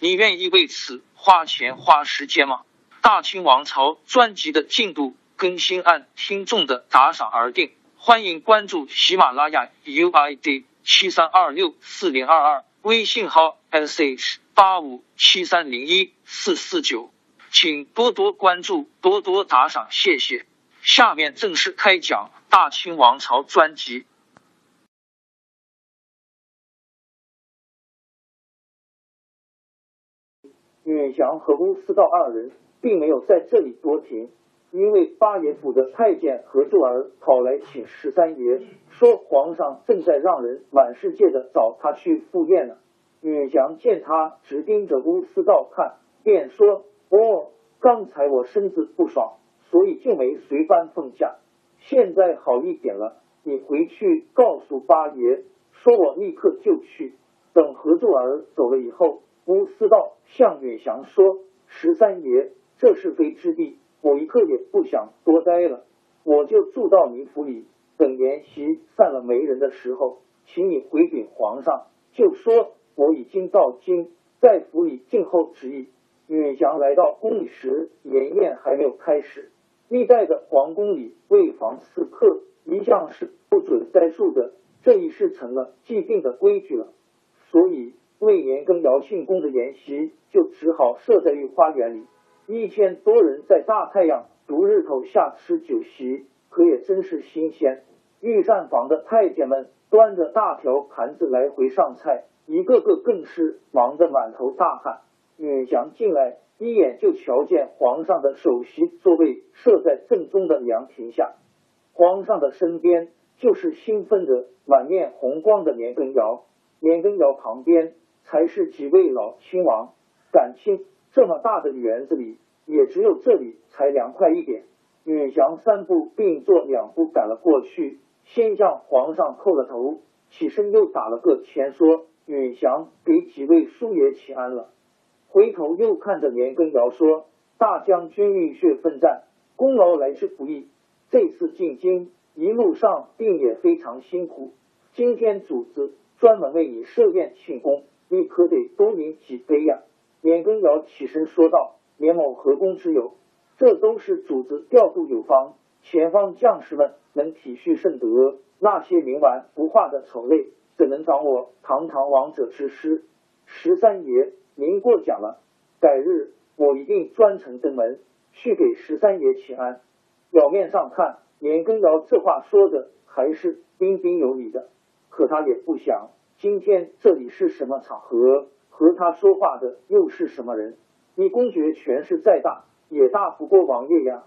你愿意为此花钱花时间吗？大清王朝专辑的进度更新按听众的打赏而定，欢迎关注喜马拉雅 UID 七三二六四零二二，微信号 sh 八五七三零一四四九，请多多关注，多多打赏，谢谢。下面正式开讲。大清王朝专辑。女祥和乌思道二人并没有在这里多停，因为八爷府的太监何柱儿跑来请十三爷，说皇上正在让人满世界的找他去赴宴呢。女祥见他直盯着乌思道看，便说：“哦，刚才我身子不爽，所以就没随班奉驾。”现在好一点了，你回去告诉八爷，说我立刻就去。等何柱儿走了以后，乌思道向远祥说：“十三爷，这是非之地，我一刻也不想多待了，我就住到你府里。等筵席散了没人的时候，请你回禀皇上，就说我已经到京，在府里静候旨意。”远祥来到宫里时，筵宴还没有开始。历代的皇宫里为防刺客，一向是不准栽树的，这一事成了既定的规矩了。所以为年羹尧庆功的筵席就只好设在御花园里，一千多人在大太阳毒日头下吃酒席，可也真是新鲜。御膳房的太监们端着大条盘子来回上菜，一个个更是忙得满头大汗。女祥进来。一眼就瞧见皇上的首席座位设在正中的凉亭下，皇上的身边就是兴奋的、满面红光的年羹尧，年羹尧旁边才是几位老亲王。敢情这么大的园子里，也只有这里才凉快一点。允祥三步并作两步赶了过去，先向皇上叩了头，起身又打了个前说：“允祥给几位叔爷请安了。”回头又看着年羹尧说：“大将军浴血奋战，功劳来之不易。这次进京一路上定也非常辛苦。今天主子专门为你设宴庆功，你可得多饮几杯呀。”年羹尧起身说道：“年某何功之有？这都是主子调度有方，前方将士们能体恤甚德。那些冥顽不化的丑类，怎能长我堂堂王者之师？十三爷。”您过奖了，改日我一定专程登门去给十三爷请安。表面上看，年羹尧这话说的还是彬彬有礼的，可他也不想今天这里是什么场合，和他说话的又是什么人。你公爵权势再大，也大不过王爷呀。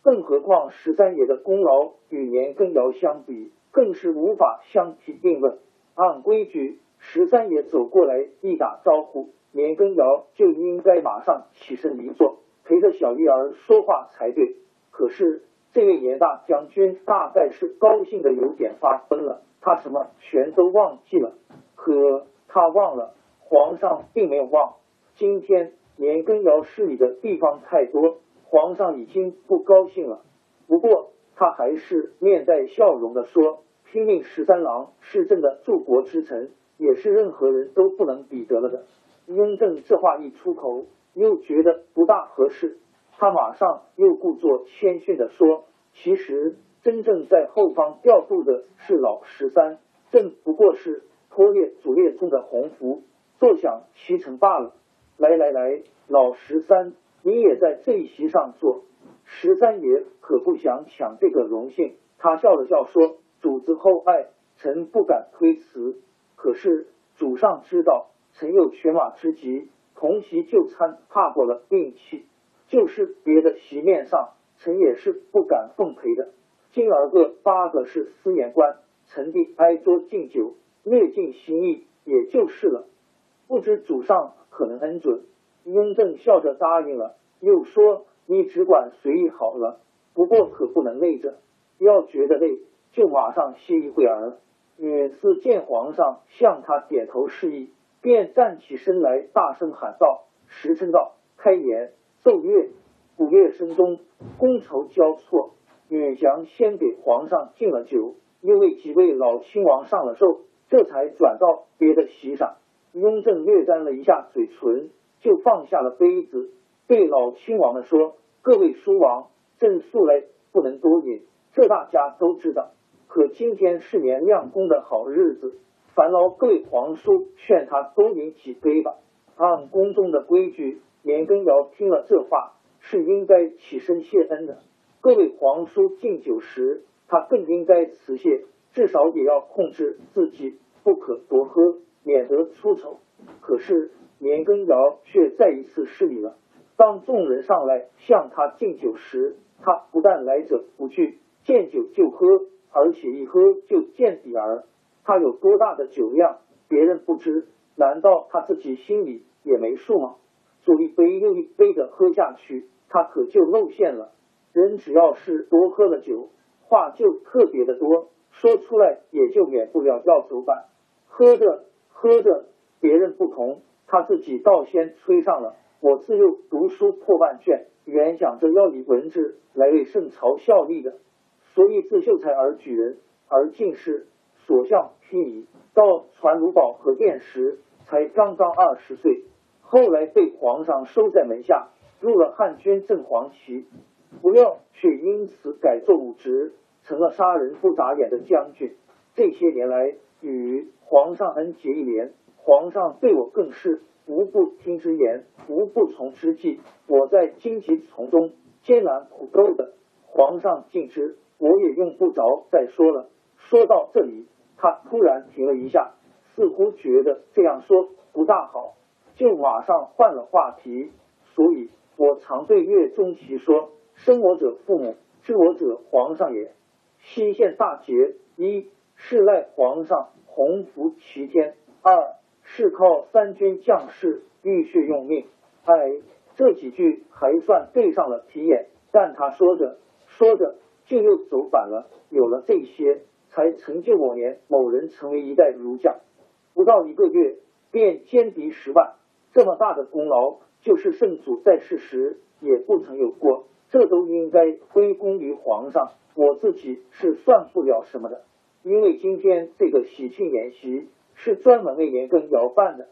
更何况十三爷的功劳与年羹尧相比，更是无法相提并论。按规矩，十三爷走过来一打招呼。年羹尧就应该马上起身离座，陪着小玉儿说话才对。可是这位年大将军大概是高兴的有点发疯了，他什么全都忘记了。可他忘了，皇上并没有忘。今天年羹尧失礼的地方太多，皇上已经不高兴了。不过他还是面带笑容的说：“拼命十三郎是朕的柱国之臣，也是任何人都不能比得了的。”雍正这话一出口，又觉得不大合适，他马上又故作谦逊的说：“其实真正在后方调度的是老十三，朕不过是拖列主列中的鸿福，坐享其成罢了。”来来来，老十三，你也在这一席上坐。十三爷可不想抢这个荣幸，他笑了笑说：“主子厚爱，臣不敢推辞。可是主上知道，臣有犬马之疾，同席就餐怕过了病气，就是别的席面上，臣也是不敢奉陪的。今儿个八个是司言官，臣弟挨桌敬酒，略尽心意，也就是了。不知主上可能恩准？”雍正笑着答应了，又说。你只管随意好了，不过可不能累着。要觉得累，就马上歇一会儿。允嗣见皇上向他点头示意，便站起身来，大声喊道：“时辰到，开言奏乐。”鼓乐声中，觥筹交错。允祥先给皇上敬了酒，又为几位老亲王上了寿，这才转到别的席上。雍正略沾了一下嘴唇，就放下了杯子，对老亲王们说。各位叔王，朕素来不能多饮，这大家都知道。可今天是年亮宫的好日子，烦劳各位皇叔劝他多饮几杯吧。按宫中的规矩，年羹尧听了这话是应该起身谢恩的。各位皇叔敬酒时，他更应该辞谢，至少也要控制自己，不可多喝，免得出丑。可是年羹尧却再一次失礼了。当众人上来向他敬酒时，他不但来者不拒，见酒就喝，而且一喝就见底儿。他有多大的酒量，别人不知，难道他自己心里也没数吗？左一杯右一杯的喝下去，他可就露馅了。人只要是多喝了酒，话就特别的多，说出来也就免不了要走板。喝着喝着，别人不同，他自己倒先吹上了。我自幼读书破万卷，原想着要以文治来为圣朝效力的，所以自秀才而举人，而进士，所向披靡。到传卢宝和殿时，才刚刚二十岁，后来被皇上收在门下，入了汉军正黄旗，不料却因此改做武职，成了杀人不眨眼的将军。这些年来与皇上恩结义连，皇上对我更是。无不听之言，无不从之计。我在荆棘丛中艰难苦斗的，皇上尽知，我也用不着再说了。说到这里，他突然停了一下，似乎觉得这样说不大好，就马上换了话题。所以我常对岳钟琪说：“生我者父母，知我者皇上也。西县大捷，一是赖皇上洪福齐天，二。”是靠三军将士浴血用命，哎，这几句还算对上了题眼。但他说着说着就又走反了。有了这些，才成就我年某人成为一代儒将，不到一个月便歼敌十万，这么大的功劳，就是圣祖在世时也不曾有过。这都应该归功于皇上，我自己是算不了什么的。因为今天这个喜庆筵席。是专门为年羹尧办的，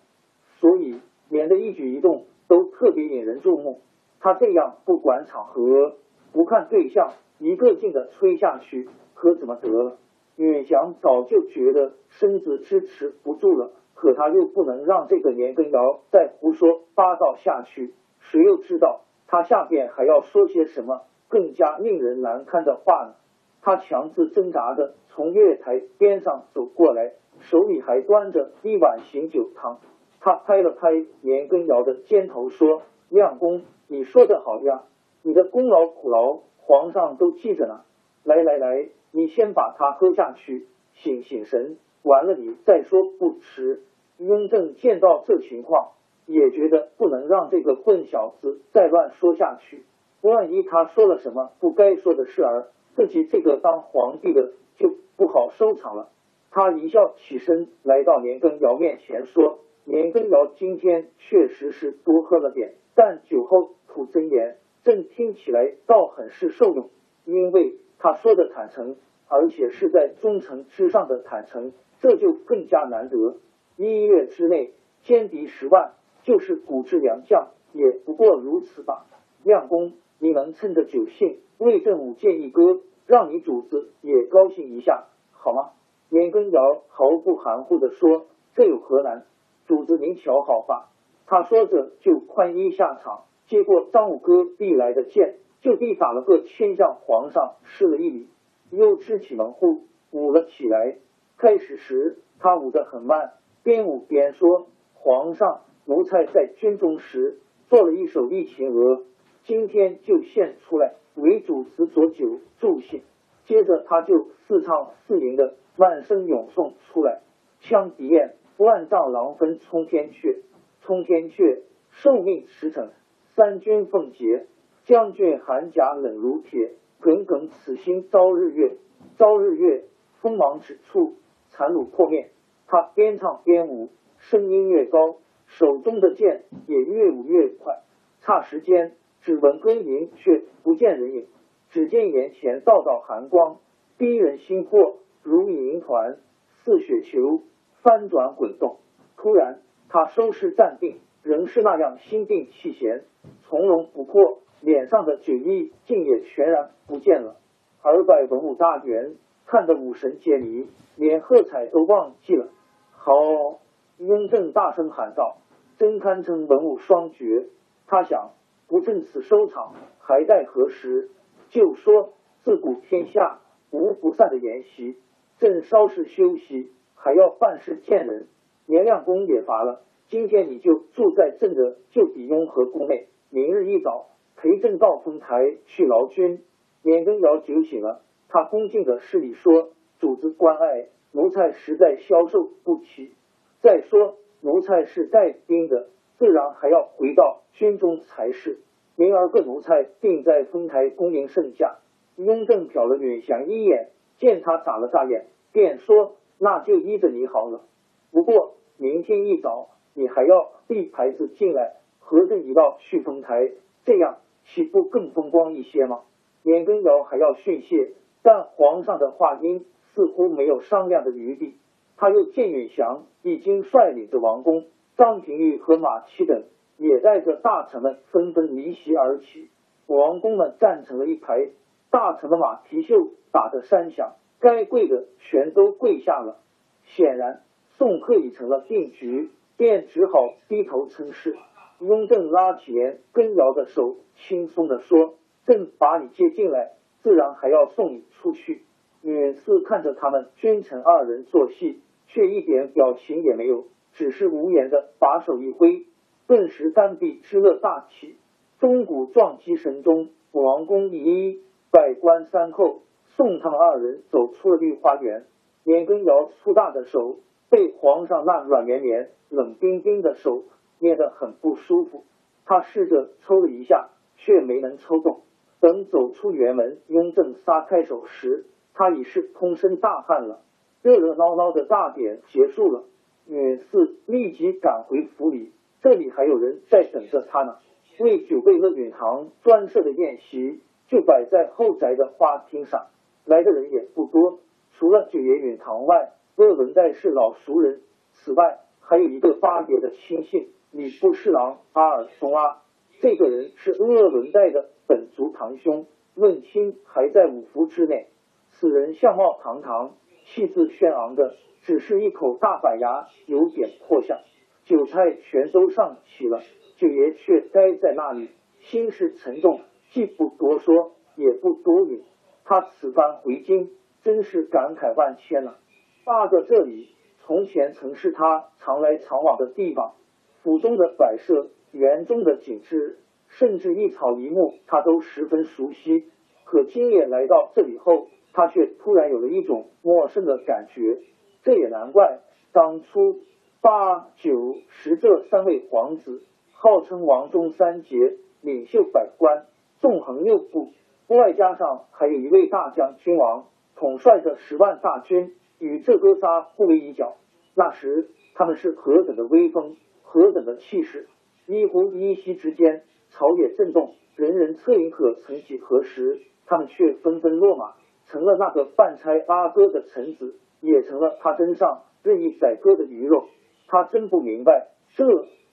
所以年的一举一动都特别引人注目。他这样不管场合、不看对象，一个劲的吹下去，可怎么得了？允祥早就觉得身子支持不住了，可他又不能让这个年羹尧再胡说八道下去。谁又知道他下边还要说些什么更加令人难堪的话呢？他强自挣扎着从月台边上走过来。手里还端着一碗醒酒汤，他拍了拍年羹尧的肩头，说：“亮公，你说的好呀，你的功劳苦劳，皇上都记着呢。来来来，你先把它喝下去，醒醒神，完了你再说不迟。”雍正见到这情况，也觉得不能让这个混小子再乱说下去，万一他说了什么不该说的事儿，自己这个当皇帝的就不好收场了。他一笑，起身来到年羹尧面前说：“年羹尧今天确实是多喝了点，但酒后吐真言，朕听起来倒很是受用。因为他说的坦诚，而且是在忠诚之上的坦诚，这就更加难得。一月之内歼敌十万，就是古之良将，也不过如此吧。亮公，你能趁着酒兴为朕舞剑一歌，让你主子也高兴一下，好吗？”年羹尧毫不含糊地说：“这有何难？主子您瞧好吧。”他说着就宽衣下场，接过张五哥递来的剑，就地打了个千向皇上施了一礼，又支起门户舞了起来。开始时他舞得很慢，边舞边说：“皇上，奴才在军中时做了一首《忆秦娥》，今天就献出来为主子佐酒助兴。”接着他就四唱四吟的万声咏诵出来：“羌笛燕，万丈狼分冲天阙，冲天阙，受命驰骋，三军奉节。将军寒甲冷如铁，耿耿此心朝日月，朝日月，锋芒指处，残虏破灭。”他边唱边舞，声音越高，手中的剑也越舞越快。霎时间，只闻歌吟，却不见人影。只见眼前道道寒光，逼人心魄，如银团似雪球，翻转滚动。突然，他收拾站定，仍是那样心定气闲，从容不迫，脸上的酒意竟也全然不见了。而百文武大员看得五神皆离，连喝彩都忘记了。好！雍正大声喊道：“真堪称文武双绝。”他想，不趁此收场，还待何时？就说自古天下无不散的筵席，朕稍事休息，还要办事见人。年亮公也乏了，今天你就住在朕的旧底雍和宫内，明日一早陪朕到丰台去劳军。年羹尧酒醒了，他恭敬的施礼说：“主子关爱，奴才实在消受不起。再说奴才是带兵的，自然还要回到军中才是。”明儿个奴才定在丰台恭迎圣驾。雍正瞟了允祥一眼，见他眨了眨眼，便说：“那就依着你好了。不过明天一早你还要递牌子进来，合着一道去丰台，这样岂不更风光一些吗？”年羹尧还要训谢，但皇上的话音似乎没有商量的余地。他又见允祥已经率领着王公、张廷玉和马七等。也带着大臣们纷纷离席而去，王公们站成了一排，大臣的马蹄袖打得山响，该跪的全都跪下了。显然送客已成了定局，便只好低头称是。雍正拉起连根尧的手，轻松的说：“朕把你接进来，自然还要送你出去。”允嗣看着他们君臣二人做戏，却一点表情也没有，只是无言的把手一挥。顿时丹壁之乐大起，钟鼓撞击声中，王公一一百官三后送他们二人走出了御花园。年羹尧粗大的手被皇上那软绵绵、冷冰冰的手捏得很不舒服，他试着抽了一下，却没能抽动。等走出园门，雍正撒开手时，他已是通身大汗了。热热闹闹的大典结束了，女士立即赶回府里。这里还有人在等着他呢。为九贝勒允堂专设的宴席就摆在后宅的花厅上，来的人也不多。除了九爷允堂外，鄂伦代是老熟人。此外，还有一个八爷的亲信礼部侍郎阿尔松阿。这个人是鄂伦代的本族堂兄，问亲还在五福之内。此人相貌堂堂，气质轩昂的，只是一口大板牙有点破相。酒菜全都上齐了，九爷却呆在那里，心事沉重，既不多说，也不多语。他此番回京，真是感慨万千了。大哥这里，从前曾是他常来常往的地方，府中的摆设，园中的景致，甚至一草一木，他都十分熟悉。可今夜来到这里后，他却突然有了一种陌生的感觉。这也难怪，当初。八九十这三位皇子，号称王中三杰，领袖百官，纵横六部，外加上还有一位大将军王，统帅着十万大军，与这哥仨互为一角。那时他们是何等的威风，何等的气势！一呼一吸之间，朝野震动，人人恻隐可曾几何时，他们却纷纷落马，成了那个半差阿哥的臣子，也成了他身上任意宰割的鱼肉。他真不明白这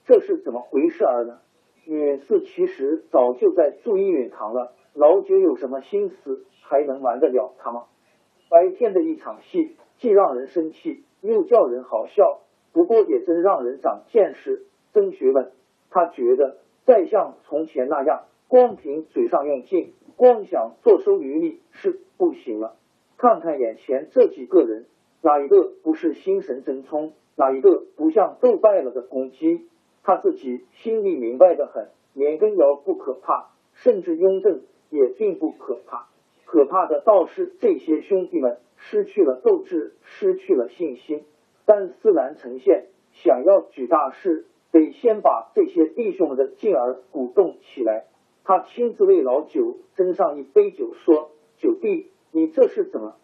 这是怎么回事儿呢？允嗣其实早就在注意允堂了，老九有什么心思，还能瞒得了他吗？白天的一场戏，既让人生气，又叫人好笑，不过也真让人长见识、增学问。他觉得再像从前那样，光凭嘴上用劲，光想坐收渔利是不行了。看看眼前这几个人，哪一个不是心神真冲？哪一个不像斗败了的公鸡？他自己心里明白的很。年羹尧不可怕，甚至雍正也并不可怕。可怕的倒是这些兄弟们失去了斗志，失去了信心。但思南呈现想要举大事，得先把这些弟兄们的劲儿鼓动起来。他亲自为老九斟上一杯酒，说：“九弟，你这是怎么？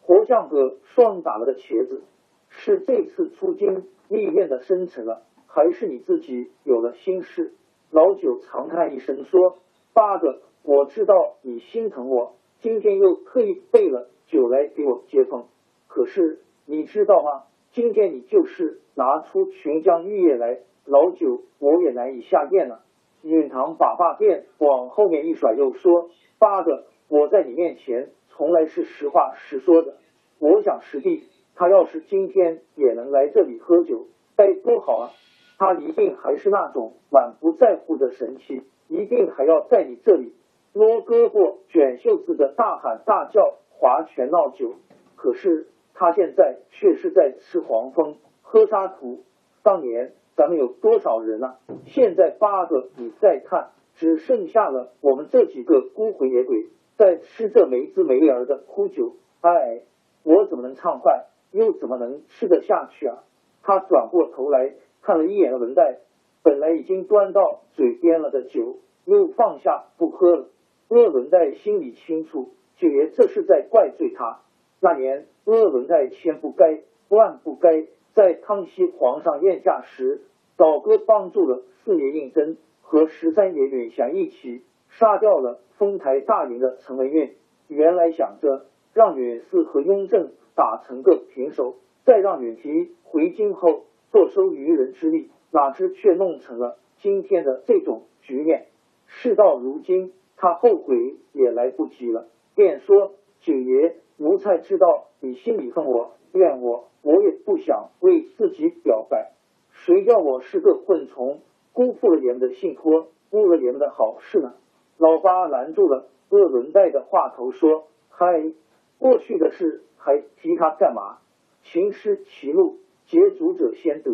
活像个霜打了的茄子？是这次出京历练的深沉了，还是你自己有了心事？”老九长叹一声说：“八哥，我知道你心疼我。”今天又特意备了酒来给我接风，可是你知道吗？今天你就是拿出琼浆玉液来，老九我也难以下咽了。允堂把把剑往后面一甩，又说：“八哥，我在你面前从来是实话实说的。我想师弟他要是今天也能来这里喝酒，该多好啊！他一定还是那种满不在乎的神气，一定还要在你这里。”摸胳膊、卷袖子的大喊大叫、划拳闹酒，可是他现在却是在吃黄蜂、喝沙土。当年咱们有多少人啊？现在八个，你再看，只剩下了我们这几个孤魂野鬼在吃这没滋没味儿的苦酒。哎，我怎么能畅快，又怎么能吃得下去啊？他转过头来看了一眼文代，本来已经端到嘴边了的酒，又放下不喝了。鄂伦代心里清楚，九爷这是在怪罪他。那年，鄂伦代千不该万不该，在康熙皇上宴驾时，老哥帮助了四爷胤禛和十三爷允祥一起杀掉了丰台大营的陈文运。原来想着让允嗣和雍正打成个平手，再让允提回京后坐收渔人之利，哪知却弄成了今天的这种局面。事到如今。他后悔也来不及了，便说：“九爷，奴才知道你心里恨我、怨我，我也不想为自己表白。谁叫我是个混虫，辜负了爷们的信托，误了爷们的好事呢？”老八拦住了鄂伦代的话头，说：“嗨，过去的事还提他干嘛？秦师歧路，劫足者先得。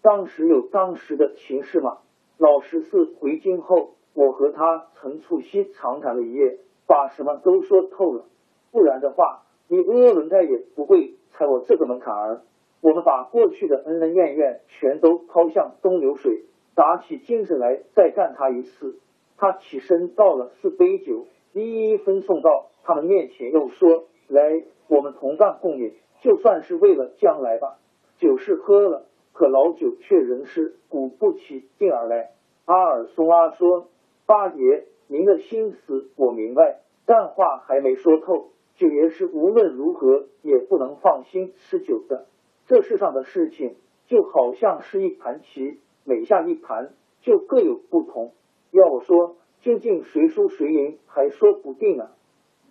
当时有当时的情势吗？老十四回京后。”我和他曾促膝长谈了一夜，把什么都说透了。不然的话，你鄂伦泰也不会踩我这个门槛儿。我们把过去的恩恩怨怨全都抛向东流水，打起精神来再干他一次。他起身倒了四杯酒，一一分送到他们面前，又说：“来，我们同干共饮，就算是为了将来吧。”酒是喝了，可老酒却仍是鼓不起劲儿来。阿尔松阿说。八爷，您的心思我明白，但话还没说透。九爷是无论如何也不能放心吃酒的。这世上的事情就好像是一盘棋，每下一盘就各有不同。要我说，究竟谁输谁赢还说不定呢。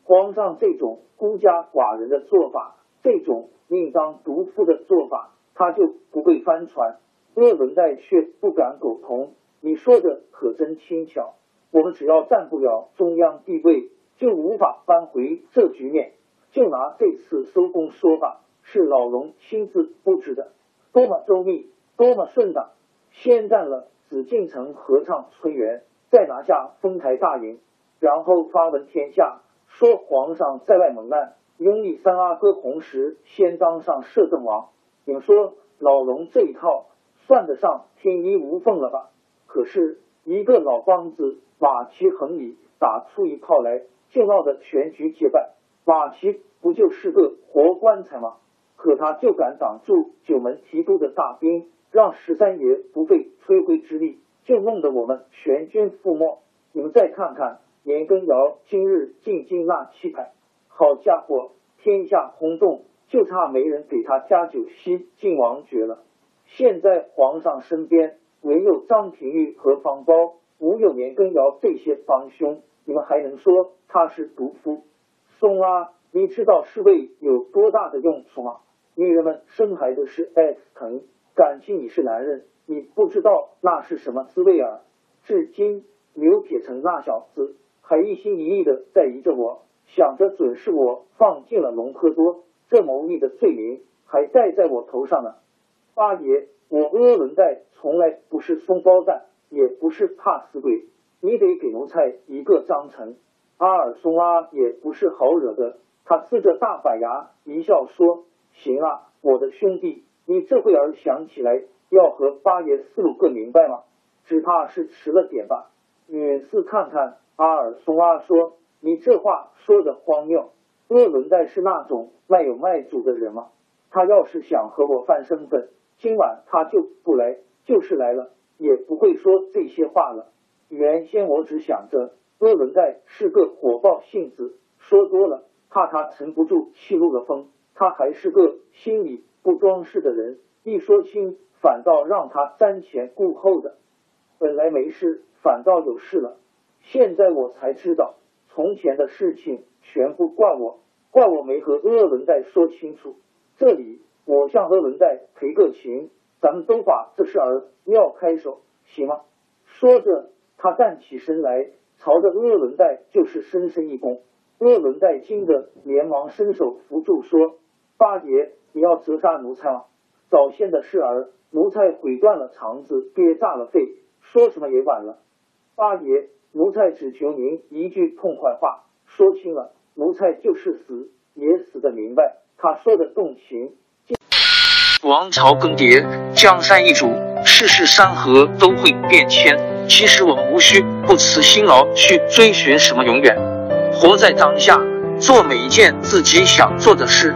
皇上这种孤家寡人的做法，这种命当毒妇的做法，他就不会翻船。鄂伦代却不敢苟同。你说的可真轻巧。我们只要占不了中央地位，就无法扳回这局面。就拿这次收工说吧，是老龙亲自布置的，多么周密，多么顺当。先占了紫禁城合唱春园，再拿下丰台大营，然后发文天下，说皇上在外蒙难，拥立三阿哥洪石先当上摄政王。你们说老龙这一套算得上天衣无缝了吧？可是一个老梆子。马其横里打出一炮来，就闹得全局皆败。马齐不就是个活棺材吗？可他就敢挡住九门提督的大兵，让十三爷不费吹灰之力，就弄得我们全军覆没。你们再看看年羹尧今日进京纳七牌，好家伙，天下轰动，就差没人给他加酒吸晋王爵了。现在皇上身边唯有张廷玉和方苞。无有年羹尧这些帮凶，你们还能说他是毒夫？松啊，你知道侍卫有多大的用处吗？女人们生孩子是 X 疼，感情你是男人，你不知道那是什么滋味啊！至今刘铁成那小子还一心一意的在疑着我，想着准是我放进了隆科多，这谋逆的罪名还戴在我头上呢。八爷，我阿伦戴从来不是松包蛋，也不是怕死鬼，你得给奴才一个章程。阿尔松阿也不是好惹的，他呲着大板牙一笑说：“行啊，我的兄弟，你这会儿想起来要和八爷思路个明白吗？只怕是迟了点吧。”远四看看阿尔松阿说：“你这话说的荒谬。鄂伦戴是那种卖有卖主的人吗？他要是想和我翻身份，今晚他就不来，就是来了也不会说这些话了。原先我只想着。”鄂伦代是个火爆性子，说多了怕他沉不住气入了风。他还是个心里不装饰的人，一说清反倒让他瞻前顾后的。本来没事，反倒有事了。现在我才知道，从前的事情全部怪我，怪我没和鄂伦代说清楚。这里我向鄂伦代赔个情，咱们都把这事儿撂开手，行吗？说着，他站起身来。朝着鄂伦代就是深深一躬，鄂伦代惊得连忙伸手扶住，说：“八爷，你要折杀奴才吗？早先的事儿，奴才毁断了肠子，憋炸了肺，说什么也晚了。八爷，奴才只求您一句痛快话，说清了，奴才就是死也死得明白。”他说的动情。王朝更迭，江山易主，世事山河都会变迁。其实我们无需不辞辛劳去追寻什么永远，活在当下，做每一件自己想做的事，